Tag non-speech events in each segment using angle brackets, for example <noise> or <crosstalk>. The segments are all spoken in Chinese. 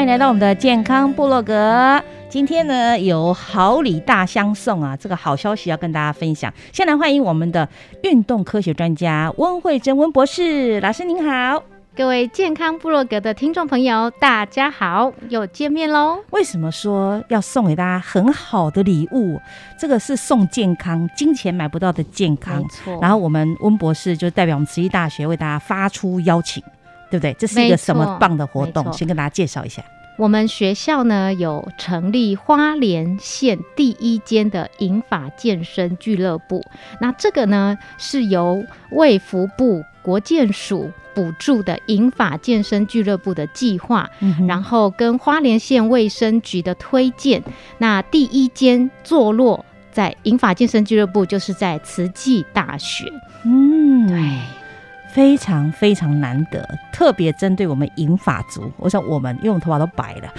欢迎来到我们的健康部落格。今天呢，有好礼大相送啊！这个好消息要跟大家分享。先来欢迎我们的运动科学专家温慧珍温博士老师，您好。各位健康部落格的听众朋友，大家好，又见面喽！为什么说要送给大家很好的礼物？这个是送健康，金钱买不到的健康没。错，然后我们温博士就代表我们慈济大学为大家发出邀请，对不对？这是一个什么棒的活动？先跟大家介绍一下。我们学校呢有成立花莲县第一间的银发健身俱乐部，那这个呢是由卫福部国健署补助的银发健身俱乐部的计划，嗯然后跟花莲县卫生局的推荐，那第一间坐落在银发健身俱乐部就是在慈济大学，嗯，对。非常非常难得，特别针对我们银发族。我想我们因为我们头发都白了，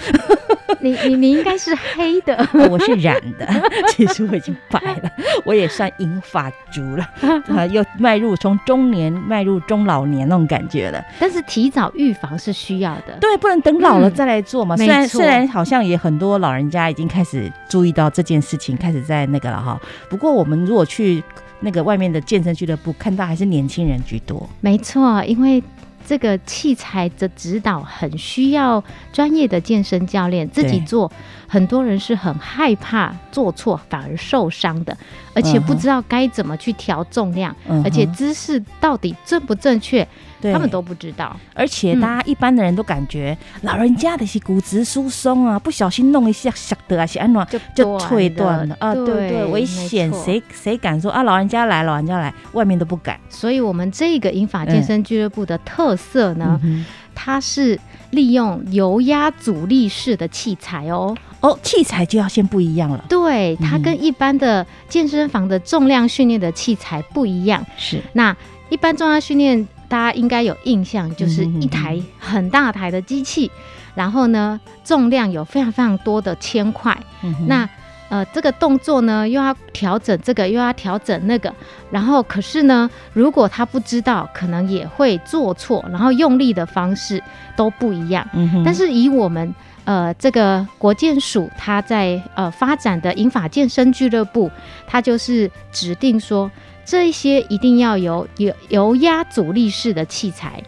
你你你应该是黑的，<laughs> 我是染的，其实我已经白了，我也算银发族了，啊，又迈入从中年迈入中老年那种感觉了。但是提早预防是需要的。对，不能等老了嗯再来做嘛。没虽然虽然好像也很多老人家已经开始注意到这件事情，开始在那个了哈。不过我们如果去那个外面的健身俱乐部，看到还是年轻人居多。没错，因为这个器材的指导很需要专业的健身教练自己做，很多人是很害怕做错反而受伤的，而且不知道该怎么去调重量，嗯而且姿势到底正不正确，对他们都不知道。而且嗯大家一般的人都感觉、老人家的是骨质疏松啊，不小心弄一下晓得啊，是安暖就就退断了啊，对对，对危险，谁谁敢说啊？老人家来，老人家来，外面都不敢。所以，我们这个英法健身俱乐部的特色呢，嗯它是利用油压阻力式的器材哦。哦，器材就要先不一样了，对，它嗯跟一般的健身房的重量训练的器材不一样。是那一般重量训练，大家应该有印象，就是一台很大台的机器，然后呢，重量有非常非常多的铅块。嗯那呃，这个动作呢，又要调整这个，又要调整那个，然后可是呢，如果他不知道，可能也会做错，然后用力的方式都不一样。嗯但是以我们呃这个国健署它在呃发展的银法健身俱乐部，它就是指定说这一些一定要有有油压阻力式的器材，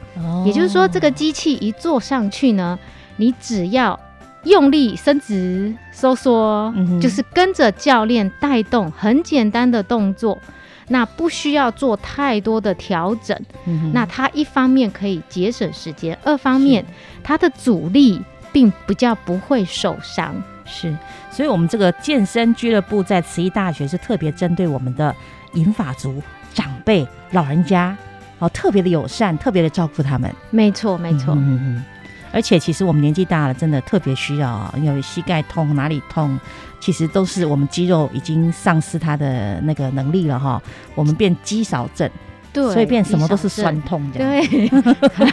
也就是说这个机器一坐上去呢，你只要用力伸直收缩，嗯就是跟着教练带动很简单的动作。那不需要做太多的调整，嗯那它一方面可以节省时间，二方面它的阻力并比较不会受伤。是，所以我们这个健身俱乐部在慈济大学是特别针对我们的银发族长辈、老人家，哦，特别的友善，特别的照顾他们。没错，没错，嗯嗯嗯。而且其实我们年纪大了，真的特别需要啊，因为膝盖痛、哪里痛，其实都是我们肌肉已经丧失它的那个能力了哈。我们变肌少症，对，所以变什么都是。酸痛这样。对，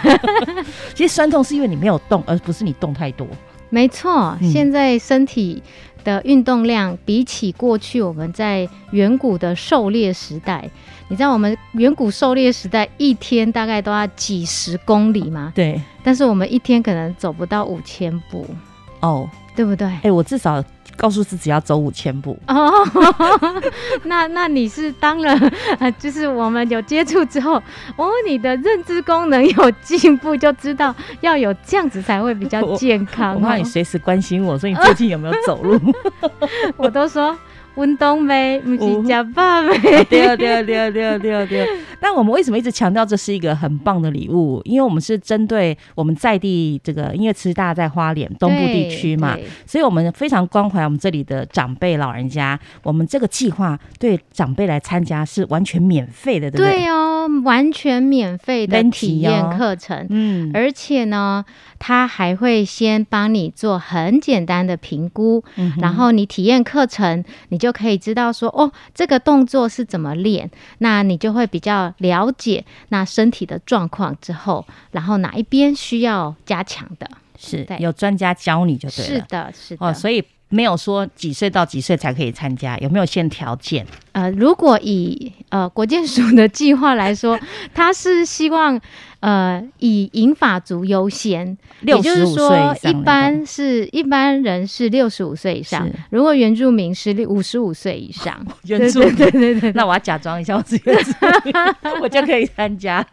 <laughs> 其实酸痛是因为你没有动，而不是你动太多。没错。嗯现在身体的运动量，比起过去我们在远古的狩猎时代，你知道我们远古狩猎时代一天大概都要几十公里吗？对，但是我们一天可能走不到五千步，哦，对不对？哎，我至少告诉自己要走五千步。哦，<laughs> 那那你是当了，<laughs> 就是我们有接触之后，哦，你的认知功能有进步，就知道要有这样子才会比较健康。我怕你随时关心我，说你最近有没有走路？<laughs> 我都说。运动呗，不是假爸呗。对啊，对啊，对啊，对啊，对啊，对啊。<laughs> 那我们为什么一直强调这是一个很棒的礼物？因为我们是针对我们在地这个音乐慈大在花莲东部地区嘛，所以我们非常关怀我们这里的长辈老人家。我们这个计划对长辈来参加是完全免费的，对不对？对哦，完全免费的体验课程。嗯，而且呢，他还会先帮你做很简单的评估，然后你体验课程，你。就可以知道说哦，这个动作是怎么练，那你就会比较了解那身体的状况之后，然后哪一边需要加强的，是有专家教你就对了。是的，是的。哦，所以没有说几岁到几岁才可以参加，有没有限条件？呃，如果以呃国建署的计划来说，<laughs> 他是希望。呃，以银发族优先，也就是说，一般是一般人是六十五岁以上。如果原住民是五十五岁以上，<laughs> 原住民对对对，那我要假装一下我是原住民，<laughs> 我就可以参加。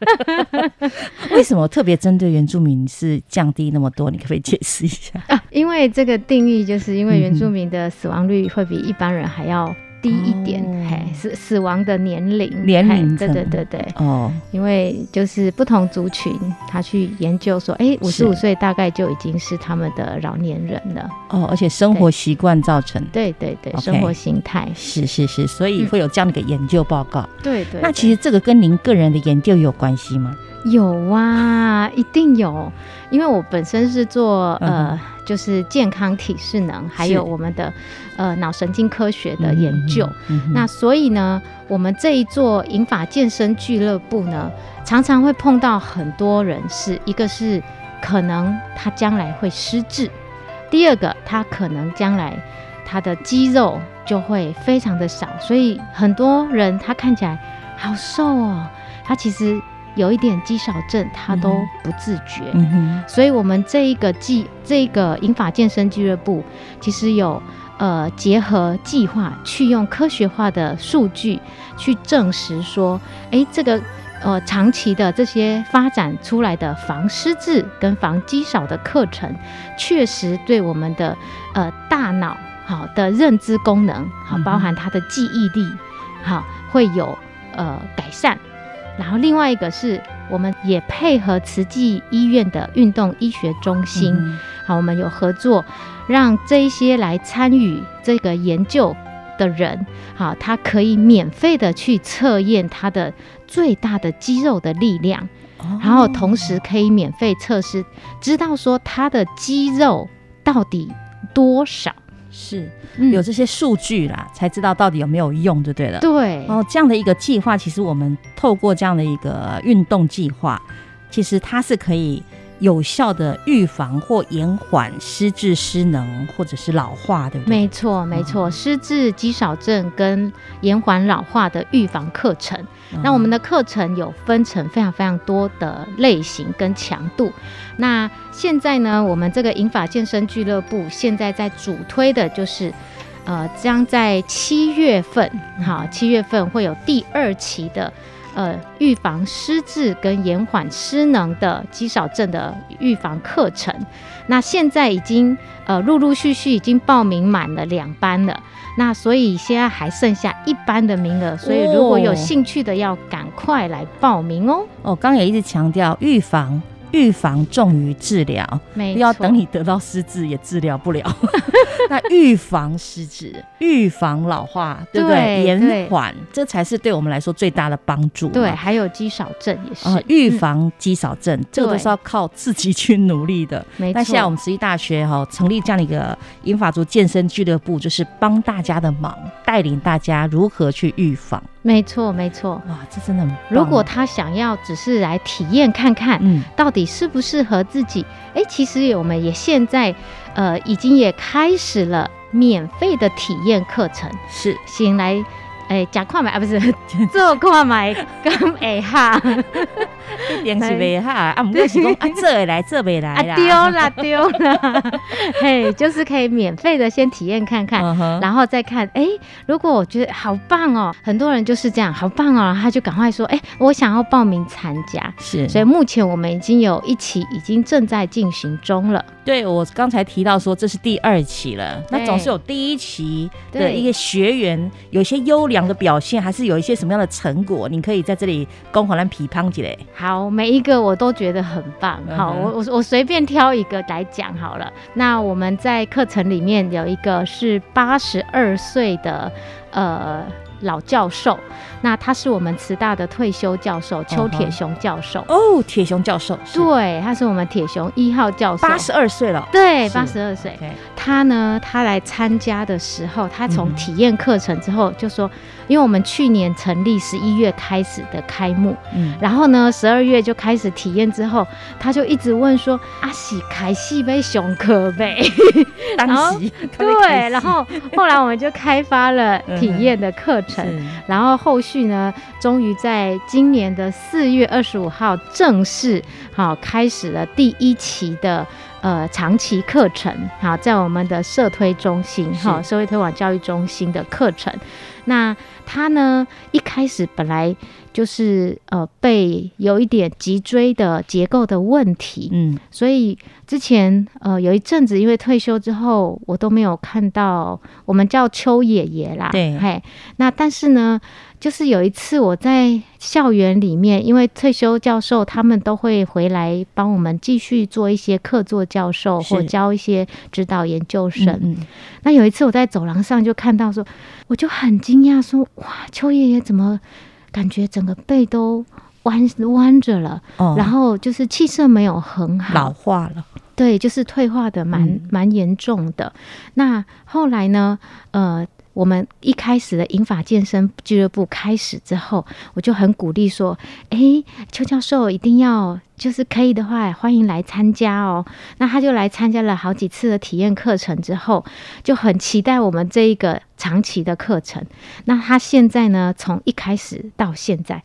为什么特别针对原住民是降低那么多？你可不可以解释一下？因为这个定义就是因为原住民的死亡率会比一般人还要。低一点，嘿，死死亡的年龄，年龄，对对对对，哦，因为就是不同族群，他去研究说，哎，五十五岁大概就已经是他们的老年人了，哦，而且生活习惯造成，对对对，生活形态，是是是，所以会有这样的一个研究报告，对对，那其实这个跟您个人的研究有关系吗？有啊，一定有，因为我本身是做呃。就是健康体适能，还有我们的呃脑神经科学的研究。那所以呢，我们这一座银发健身俱乐部呢，常常会碰到很多人，是一个是可能他将来会失智，第二个他可能将来他的肌肉就会非常的少，所以很多人他看起来好瘦哦，他其实。有一点肌少症，他都不自觉，所以，我们这一个计，这个英法健身俱乐部，其实有呃结合计划，去用科学化的数据去证实说，哎，这个呃长期的这些发展出来的防失智跟防肌少的课程，确实对我们的呃大脑好的认知功能，好包含他的记忆力，好会有呃改善。然后另外一个是，我们也配合慈济医院的运动医学中心，好，我们有合作，让这一些来参与这个研究的人，好，他可以免费的去测验他的最大的肌肉的力量，然后同时可以免费测试，知道说他的肌肉到底多少。是有这些数据啦，才知道到底有没有用就对了。对，然后这样的一个计划，其实我们透过这样的一个运动计划，其实它是可以有效的预防或延缓失智、失能或者是老化，对不对？没错，没错，失智、肌少症跟延缓老化的预防课程。那我们的课程有分成非常非常多的类型跟强度。那现在呢，我们这个银法健身俱乐部现在在主推的就是，呃，将在七月份，好，七月份会有第二期的，呃，预防失智跟延缓失能的肌少症的预防课程。那现在已经呃陆陆续续已经报名满了两班了。那所以现在还剩下一班的名额，所以如果有兴趣的，要赶快来报名哦。哦，刚也一直强调预防。预防重于治疗，不要等你得到失智也治疗不了。<laughs> 那预防失智、预防老化，对不对？延缓，这才是对我们来说最大的帮助。对，还有肌少症也是。预防肌少症，这个都是要靠自己去努力的。没错。那现在我们慈济大学哈成立这样的一个银发族健身俱乐部，就是帮大家的忙。带领大家如何去预防。没错，没错。哇，这真的很如果他想要只是来体验看看，嗯到底适不适合自己，哎，其实我们也现在呃已经也开始了免费的体验课程，是先来。哎，假看买啊，不是 <laughs> 做看买，跟会哈，一定是袂哈，<laughs> 啊，毋过是讲啊，做会来，<laughs> 做袂来啦，啊丢啦丢啦，嘿，就是可以免费的先体验看看，然后再看，哎，如果我觉得好棒哦，很多人就是这样，好棒哦，他就赶快说，哎，我想要报名参加。是，所以目前我们已经有一期已经正在进行中了。对我刚才提到说这是第二期了，那总是有第一期的一个学员有些优良的表现，还是有一些什么样的成果，你可以在这里公华兰批判起来。好，每一个我都觉得很棒。好，嗯我我我随便挑一个来讲好了。那我们在课程里面有一个是八十二岁的呃老教授，那他是我们慈大的退休教授邱铁雄教授。哦，铁雄教授，对，他是我们铁雄一号教授，八十二岁了，对是。八十二岁。他呢，他来参加的时候，他从嗯体验课程之后就说，因为我们去年成立十一月开始的开幕，嗯，然后呢，十二月就开始体验之后，他就一直问说：“阿喜开戏呗，熊可呗？” <laughs> 然后当时对，然后后来我们就开发了体验的课程，是。然后后续呢，终于在今年的四月二十五号正式好开始了第一期的呃长期课程，好在我们的社推中心哈是社会推广教育中心的课程。那他呢一开始本来就是呃被有一点脊椎的结构的问题，嗯，所以之前呃有一阵子，因为退休之后，我都没有看到我们叫邱爷爷啦，对。嘿，那但是呢，就是有一次我在校园里面，因为退休教授他们都会回来帮我们继续做一些客座教授或教一些指导研究生。嗯那有一次我在走廊上就看到说，我就很惊讶说，哇，邱爷爷怎么感觉整个背都弯弯着了？哦然后就是气色没有很好，老化了，对，就是退化的蛮嗯蛮严重的。那后来呢，呃。我们一开始的银发健身俱乐部开始之后，我就很鼓励说：“诶，邱教授一定要就是可以的话，欢迎来参加哦。”那他就来参加了好几次的体验课程之后，就很期待我们这一个长期的课程。那他现在呢，从一开始到现在，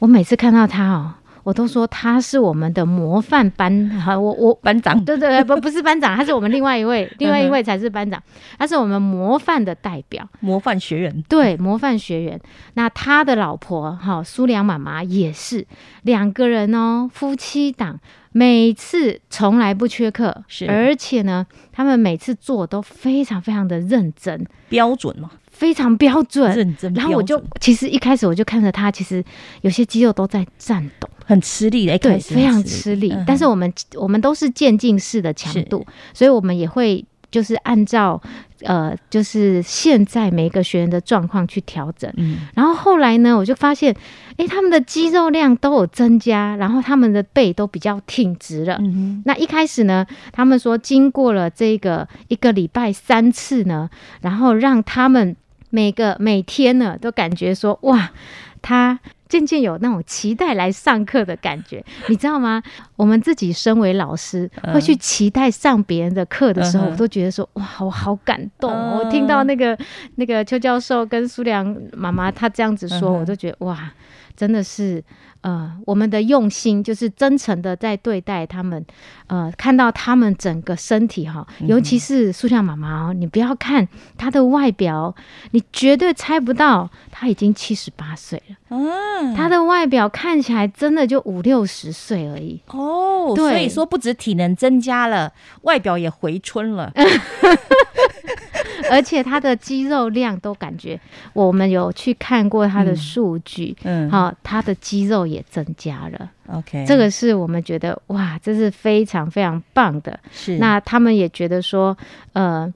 我每次看到他哦，我都说他是我们的模范班，哈，我我 <laughs> 班长，对对对，不不是班长，他是我们另外一位，<laughs> 另外一位才是班长，他是我们模范的代表，模范学员，对，模范学员。那他的老婆哈苏良妈妈也是两个人哦，夫妻档。每次从来不缺课，是而且呢，他们每次做都非常非常的认真，标准嘛，非常标准。认真，然后我就其实一开始我就看着他，其实有些肌肉都在颤抖。很吃力的，一对，开始非常吃力。嗯但是我们我们都是渐进式的强度，所以我们也会就是按照呃，就是现在每一个学员的状况去调整。嗯，然后后来呢，我就发现，诶，他们的肌肉量都有增加，然后他们的背都比较挺直了。嗯那一开始呢，他们说经过了这个一个礼拜三次呢，然后让他们每个每天呢都感觉说哇，他渐渐有那种期待来上课的感觉，<laughs> 你知道吗？我们自己身为老师，嗯会去期待上别人的课的时候，嗯我都觉得说哇，我好感动哦。嗯我听到那个那个邱教授跟苏良妈妈他这样子说，嗯我都觉得哇，真的是。呃，我们的用心就是真诚的在对待他们，呃，看到他们整个身体哈，嗯尤其是苏良妈妈哦，你不要看她的外表，你绝对猜不到她已经七十八岁了。哼，啊，她的外表看起来真的就五六十岁而已。哦，对。所以说不止体能增加了，外表也回春了，<laughs> 而且他的肌肉量都感觉，我们有去看过他的嗯。数据，嗯，好、他的肌肉也增加了。，OK，这个是我们觉得哇，这是非常非常棒的。是。那他们也觉得说，呃，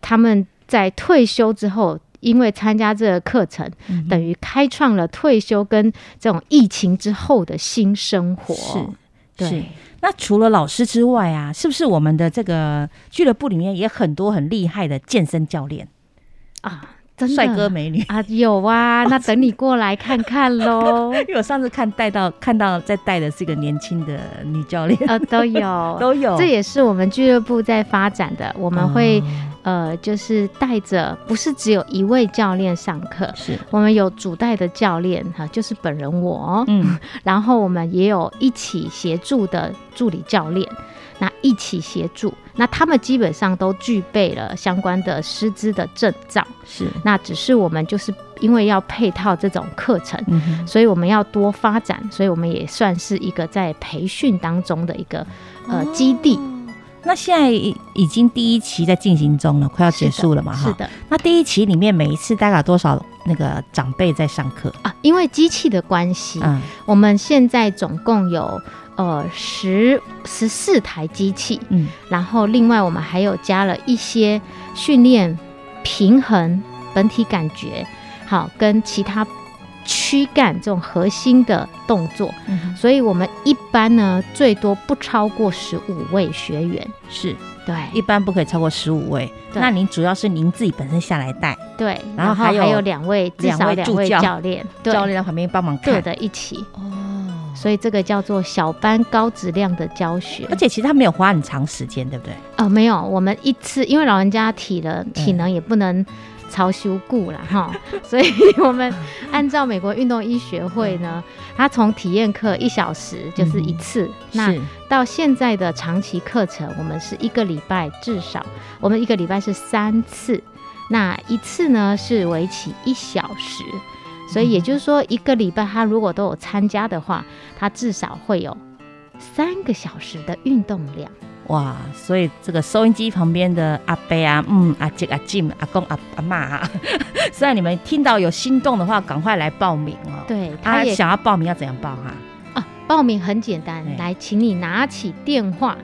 他们在退休之后，因为参加这个课程，嗯等于开创了退休跟这种疫情之后的新生活。是是对，。那除了老师之外啊，是不是我们的这个俱乐部里面也很多很厉害的健身教练？啊，帅哥美女。啊，有啊，<laughs> 那等你过来看看喽。<laughs> 因为我上次看带到看到在带的是一个年轻的女教练，呃，都有，<laughs> 都有。这也是我们俱乐部在发展的，我们会、哦。呃，就是带着，不是只有一位教练上课，是。我们有主带的教练哈，就是本人我，嗯。然后我们也有一起协助的助理教练，那一起协助，那他们基本上都具备了相关的师资的证照，是那只是我们就是因为要配套这种课程。嗯所以我们要多发展，所以我们也算是一个在培训当中的一个呃基地。那现在已已经第一期在进行中了，快要结束了嘛哈。是的那第一期里面每一次大概多少那个长辈在上课？啊，因为机器的关系，嗯，我们现在总共有呃十十四台机器，嗯，然后另外我们还有加了一些训练平衡、本体感觉，好跟其他躯干这种核心的动作，嗯所以我们一般呢最多不超过十五位学员，是。对。一般不可以超过十五位。那您主要是您自己本身下来带，对，然后还有两位至两少两位教教练，对教练在旁边帮忙对看。的一起，哦，所以这个叫做小班高质量的教学。而。且其实他没有花很长时间，对不对？哦，没有，我们一次，因为老人家体了体能也不能超修固了哈，<laughs> 所以我们按照美国运动医学会呢，他从体验课一小时就是一次，那到现在的长期课程，我们是一个礼拜至少，我们一个礼拜是三次，那一次呢是为期一小时，所以也就是说，一个礼拜他如果都有参加的话，他至少会有三个小时的运动量。哇，所以这个收音机旁边的阿伯啊，嗯，阿姐、阿静、阿公、阿阿妈啊，<laughs> 虽然你们听到有心动的话，赶快来报名哦。，对，他他也想要报名要怎样报哈、啊，报名很简单对，来，请你拿起电话，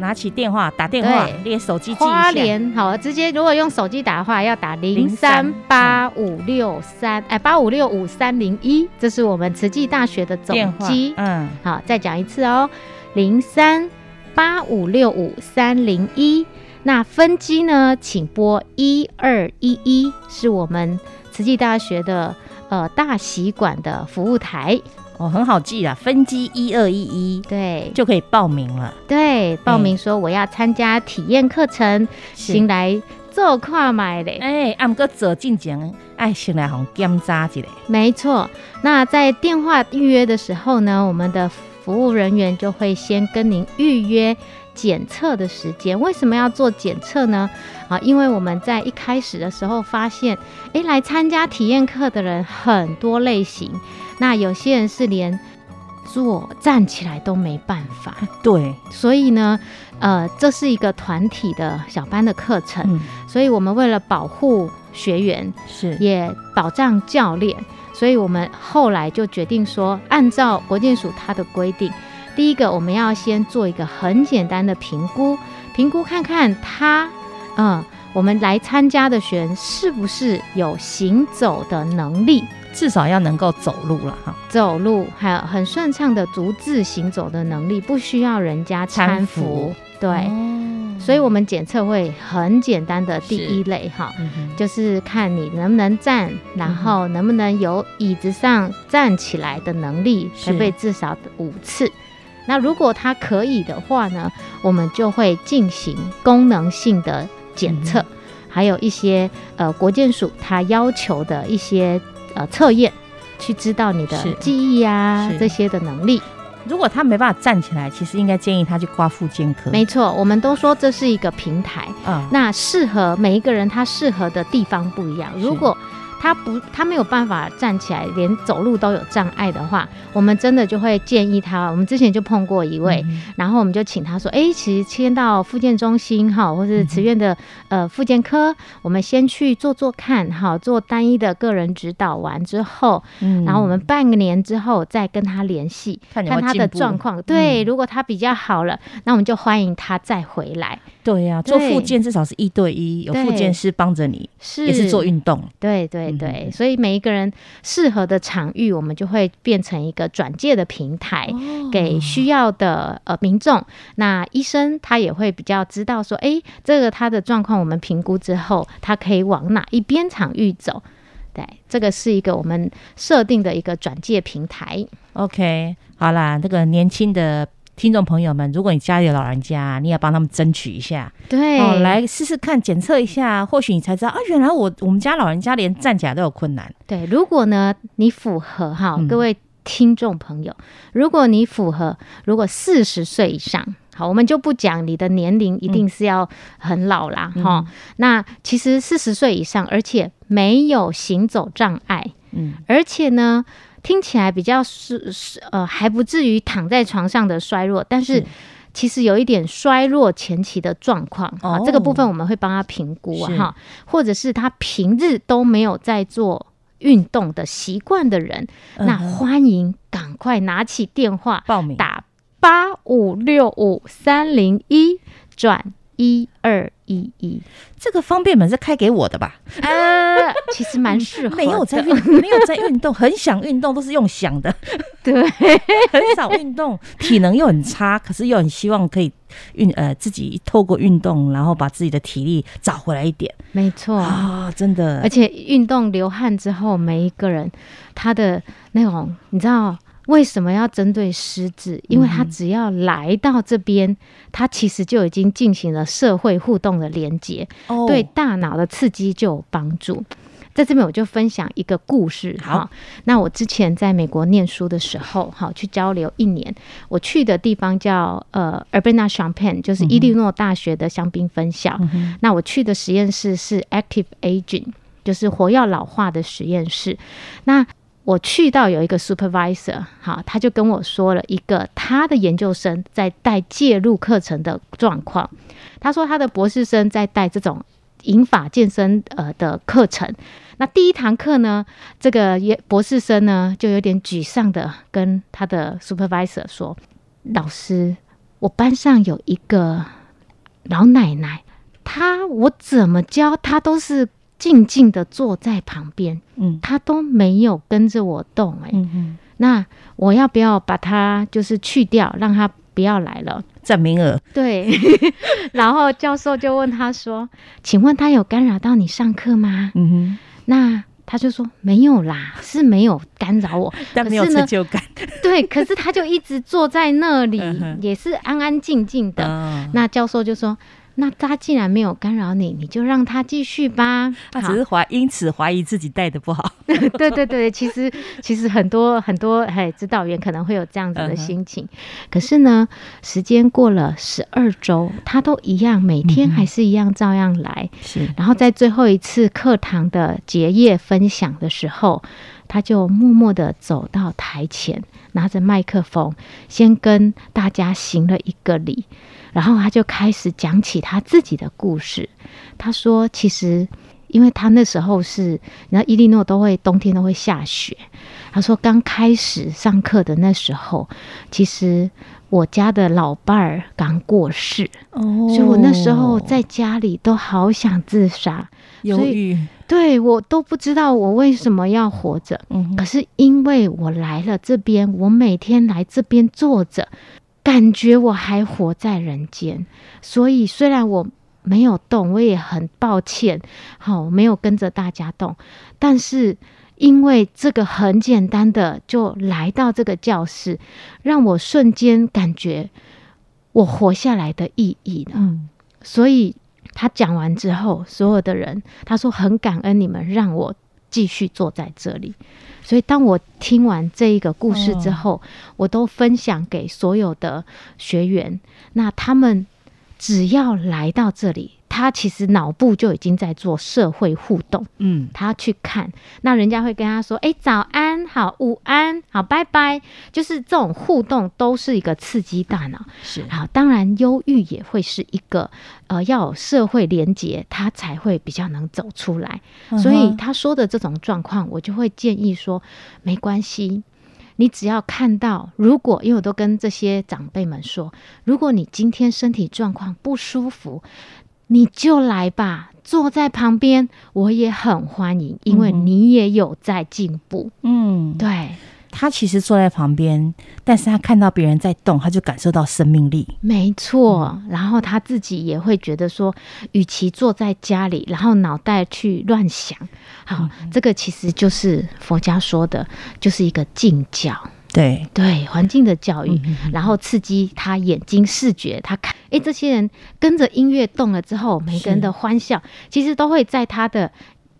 拿起电话打电话对，列手机记一花下。莲好，直接如果用手机打的话，要打零三八五六三，哎，八五六五三零一，这是我们慈济大学的总机。嗯，好，再讲一次哦，零三八五六五三零一。那分机呢，请拨一二一一，是我们慈济大学的呃大习馆的服务台。哦，很好记啊，分机一二一一对，就可以报名了。对，报名说我要参加体验课程，是先来做跨买嘞。哎，按个走进前，哎，先来红检查一下。没错，那在电话预约的时候呢，我们的服务人员就会先跟您预约检测的时间。为什么要做检测呢？啊，因为我们在一开始的时候发现，诶，来参加体验课的人很多类型，那有些人是连坐站起来都没办法，<laughs> 对，所以呢，呃，这是一个团体的小班的课程，嗯，所以我们为了保护学员，是也保障教练，所以我们后来就决定说，按照国健署它的规定，第一个我们要先做一个很简单的评估，评估看看他，嗯，我们来参加的学员是不是有行走的能力，至少要能够走路了哈。走路还有很顺畅的独自行走的能力，不需要人家搀搀扶。扶，对。哦。所以，我们检测会很简单的第一类哈，嗯就是看你能不能站，然后能不能有椅子上站起来的能力，是。可不可以至少五次？那如果他可以的话呢，我们就会进行功能性的检测，还有一些呃国健署它要求的一些呃测验，去知道你的记忆啊这些的能力。如果他没办法站起来，其实应该建议他去挂复健科。没错，我们都说这是一个平台，啊，那适合每一个人，他适合的地方不一样。如果他不，他没有办法站起来，连走路都有障碍的话，我们真的就会建议他。我们之前就碰过一位，嗯然后我们就请他说：“哎、其实先到复健中心哈，或是慈院的呃复健科，我们先去做做看哈，做单一的个人指导完之后，嗯然后我们半个年之后再跟他联系，看他的状况。对，嗯如果他比较好了，那我们就欢迎他再回来。对呀、做复健至少是一对一，有复健师帮着你，是也是做运动。对对对对，所以每一个人适合的场域，我们就会变成一个转介的平台，哦给需要的呃民众。那医生他也会比较知道说，哎，这个他的状况我们评估之后，他可以往哪一边场域走。对，这个是一个我们设定的一个转介平台。OK，好啦，那个年轻的听众朋友们，如果你家里有老人家，你也帮他们争取一下对，哦，来试试看，检测一下，或许你才知道啊，原来我我们家老人家连站起来都有困难。对，如果呢你符合哈，嗯各位听众朋友，如果你符合，如果四十岁以上。好，我们就不讲你的年龄一定是要很老啦，嗯哈、那其实四十岁以上，而且没有行走障碍，嗯，而且呢，听起来比较是是呃还不至于躺在床上的衰弱，但是是。其实有一点衰弱前期的状况啊，哦。这个部分我们会帮他评估啊哈，或者是他平日都没有在做运动的习惯的人，那欢迎赶快拿起电话报名。打八五六五三零一转一二一一，这个方便门是开给我的吧？啊，<laughs> 其实蛮适合的，没有在运，没有在运动，很想运动都是用想的，<laughs> 对。很少运动，体能又很差，可是又很希望可以运呃自己透过运动，然后把自己的体力找回来一点没错，啊！真的而，且运动流汗之后，每一个人他的那种，你知道为什么要针对狮子？因为他只要来到这边，他其实就已经进行了社会互动的连接，哦对大脑的刺激就有帮助。在这边我就分享一个故事好哈。那我之前在美国念书的时候，哈，去交流一年，我去的地方叫呃 Urbana Champaign，就是伊利诺大学的香槟分校。嗯那我去的实验室是 Active Aging，就是活药老化的实验室。那我去到有一个 supervisor，好，他就跟我说了一个他的研究生在带介入课程的状况。他说他的博士生在带这种银发健身呃的课程。那第一堂课呢，这个也博士生呢就有点沮丧的跟他的 supervisor 说：“老师，我班上有一个老奶奶，她我怎么教她都是静静的坐在旁边，嗯他都没有跟着我动、欸。嗯嗯，那我要不要把它就是去掉，让他不要来了？占名额对，<laughs> 然后教授就问他说：“请问他有干扰到你上课吗嗯哼，？”那他就说：“没有啦，是没有干扰我。<laughs> 但没有可是呢成就感。对，可是他就一直坐在那里嗯，也是安安静静的。嗯那教授就说：“那他既然没有干扰你，你就让他继续吧。”他只是怀因此怀疑自己带的不好。<laughs> 对对对，其实其实很多很多嘿指导员可能会有这样子的心情，可是呢，时间过了十二周，他都一样，每天还是一样照样来。是然后在最后一次课堂的结业分享的时候，他就默默的走到台前，拿着麦克风，先跟大家行了一个礼，然后他就开始讲起他自己的故事。他说，其实因为他那时候是，你知道伊利诺都会冬天都会下雪。他说，刚开始上课的那时候，其实我家的老伴儿刚过世，哦所以我那时候在家里都好想自杀，所以犹豫，对我都不知道我为什么要活着。嗯，可是因为我来了这边，我每天来这边坐着，感觉我还活在人间。所以虽然我没有动，我也很抱歉，好没有跟着大家动，但是。因为这个很简单的就来到这个教室，让我瞬间感觉我活下来的意义了。嗯所以他讲完之后，所有的人他说很感恩你们让我继续坐在这里。所以当我听完这一个故事之后，我都分享给所有的学员。那他们只要来到这里，他其实脑部就已经在做社会互动。嗯，他去看，那人家会跟他说：“哎，早安，好，午安，好，拜拜。”就是这种互动都是一个刺激大脑。是好，当然忧郁也会是一个呃要有社会连结，他才会比较能走出来。所以他说的这种状况，我就会建议说，没关系。你只要看到，如果因为我都跟这些长辈们说，如果你今天身体状况不舒服，你就来吧，坐在旁边，我也很欢迎，因为你也有在进步。嗯，对，他其实坐在旁边，但是他看到别人在动，他就感受到生命力。没错。然后他自己也会觉得说，与其坐在家里，然后脑袋去乱想，好，这个其实就是佛家说的，就是一个静教。对对，环境的教育，嗯然后刺激他眼睛视觉，他看，哎，这些人跟着音乐动了之后，每个人的欢笑，其实都会在他的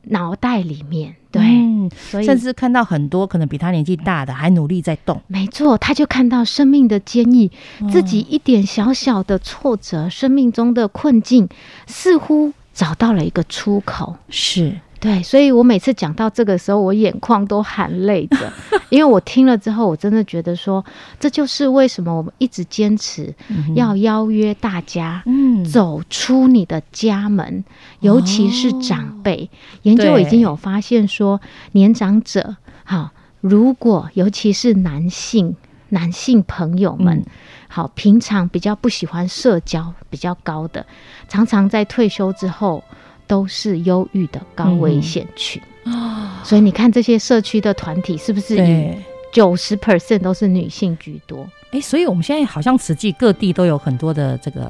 脑袋里面。对，嗯所以甚至看到很多可能比他年纪大的还努力在动。没错，他就看到生命的坚毅，哦自己一点小小的挫折，生命中的困境，似乎找到了一个出口。是，对，所以我每次讲到这个时候，我眼眶都含泪着，<laughs> 因为我听了之后，我真的觉得说，这就是为什么我们一直坚持要邀约大家。嗯，走出你的家门，尤其是长辈。研究已经有发现说，年长者，好，如果尤其是男性男性朋友们，嗯好，平常比较不喜欢社交比较高的，常常在退休之后都是忧郁的高危险群。所以你看这些社区的团体是不是以。九十 percent 都是女性居多？哎，所以我们现在好像实际各地都有很多的这个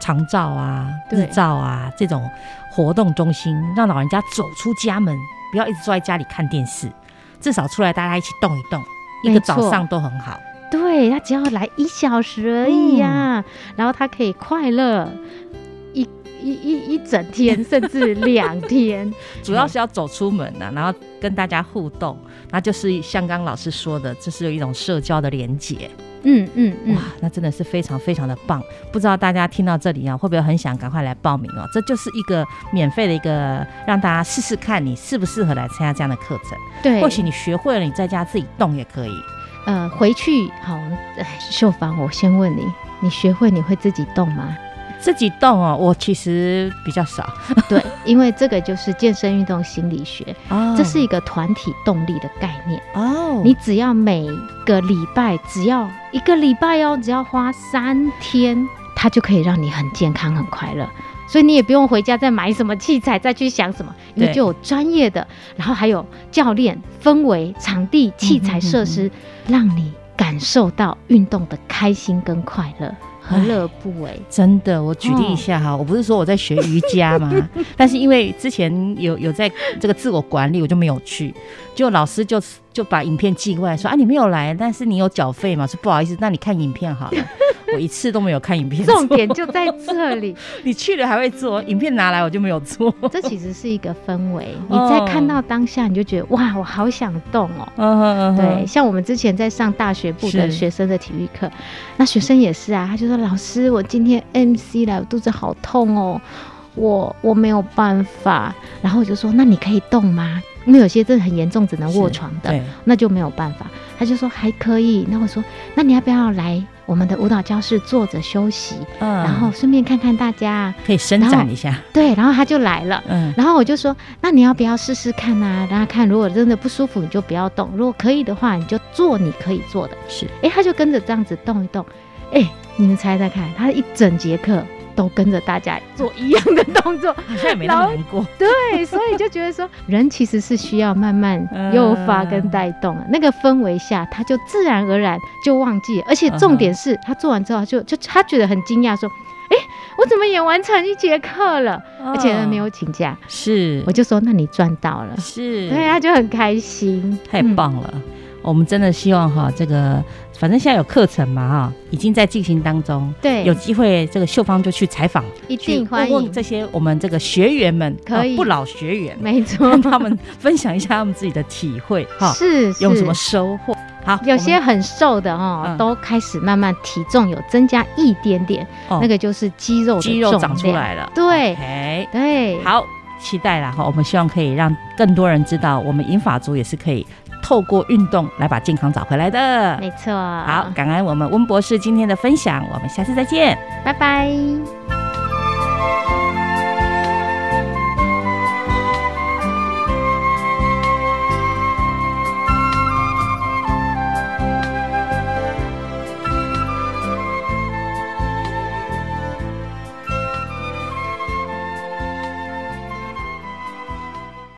长照啊、日照啊这种活动中心，让老人家走出家门，不要一直坐在家里看电视，至少出来大家一起动一动，一个早上都很好。对他只要来一小时而已呀、然后他可以快乐一一一一整天，甚至两天。<laughs> 主要是要走出门呐、然后跟大家互动，那就是像刚刚老师说的，这是有一种社交的连接。嗯嗯嗯哇，，那真的是非常非常的棒！不知道大家听到这里啊，会不会很想赶快来报名哦？这就是一个免费的一个，让大家试试看你适不适合来参加这样的课程。对，或许你学会了，你在家自己动也可以。呃回去好，哎秀芳，我先问你，你学会你会自己动吗？自己动哦，我其实比较少。<laughs> 对，因为这个就是健身运动心理学，哦。这是一个团体动力的概念。哦，你只要每个礼拜，只要一个礼拜哦，只要花三天，它就可以让你很健康、很快乐。所以你也不用回家再买什么器材，再去想什么，<laughs> 因为就有专业的，然后还有教练、氛围、场地、器材、设施，让你感受到运动的开心跟快乐，何乐不为？真的，我举例一下哈，我不是说我在学瑜伽嘛，<laughs> 但是因为之前有有在这个自我管理，我就没有去，就老师就就把影片寄过来说啊，你没有来，但是你有缴费嘛，说不好意思，那你看影片好了。<laughs> 我一次都没有看影片，重点就在这里，<laughs> 你去了还会做，影片拿来我就没有做。这其实是一个氛围。<laughs> 你哦在看到当下，你就觉得哇，我好想动哦。嗯对，，像我们之前在上大学部的学生的体育课，那学生也是啊，他就说：“老师，我今天 MC 了，我肚子好痛哦，我我没有办法。”然后我就说：“那你可以动吗？因为有些真的很严重，只能卧床的，那就没有办法。”他就说：“还可以。”那我说：“那你要不要来我们的舞蹈教室坐着休息，嗯然后顺便看看大家可以伸展一下，？”对，然后他就来了。嗯，然后我就说，那你要不要试试看啊？让他看，如果真的不舒服，你就不要动；如果可以的话，你就做你可以做的。是诶，他就跟着这样子动一动。诶，你们猜猜看，他一整节课都跟着大家做一样的动作。<laughs> 好像也没那么难过。对，所以就觉得说，人其实是需要慢慢诱发跟带动的。那个氛围下，他就自然而然就忘记了。而且重点是他做完之后就，就他觉得很惊讶，说：“哎，我怎么也完成一节课了？而且没有请假。是我就说：“那你赚到了。”是，对，他就很开心，太棒了！我们真的希望哈，这个反正现在有课程嘛哈，已经在进行当中。对，有机会，这个秀芳就去采访，一去定欢迎，这些我们这个学员们，可以。呃不老学员，没错。<laughs> 让，他们分享一下他们自己的体会哈，<laughs> 是有什么收获？好，有些很瘦的哦，嗯。都开始慢慢体重有增加一点点，哦。那个就是肌肉的肌肉长出来了，对。OK，对，好，期待啦哈！我们希望可以让更多人知道，我们银发族也是可以透过运动来把健康找回来的。没错，好，，感恩我们温博士今天的分享，我们下次再见。拜拜。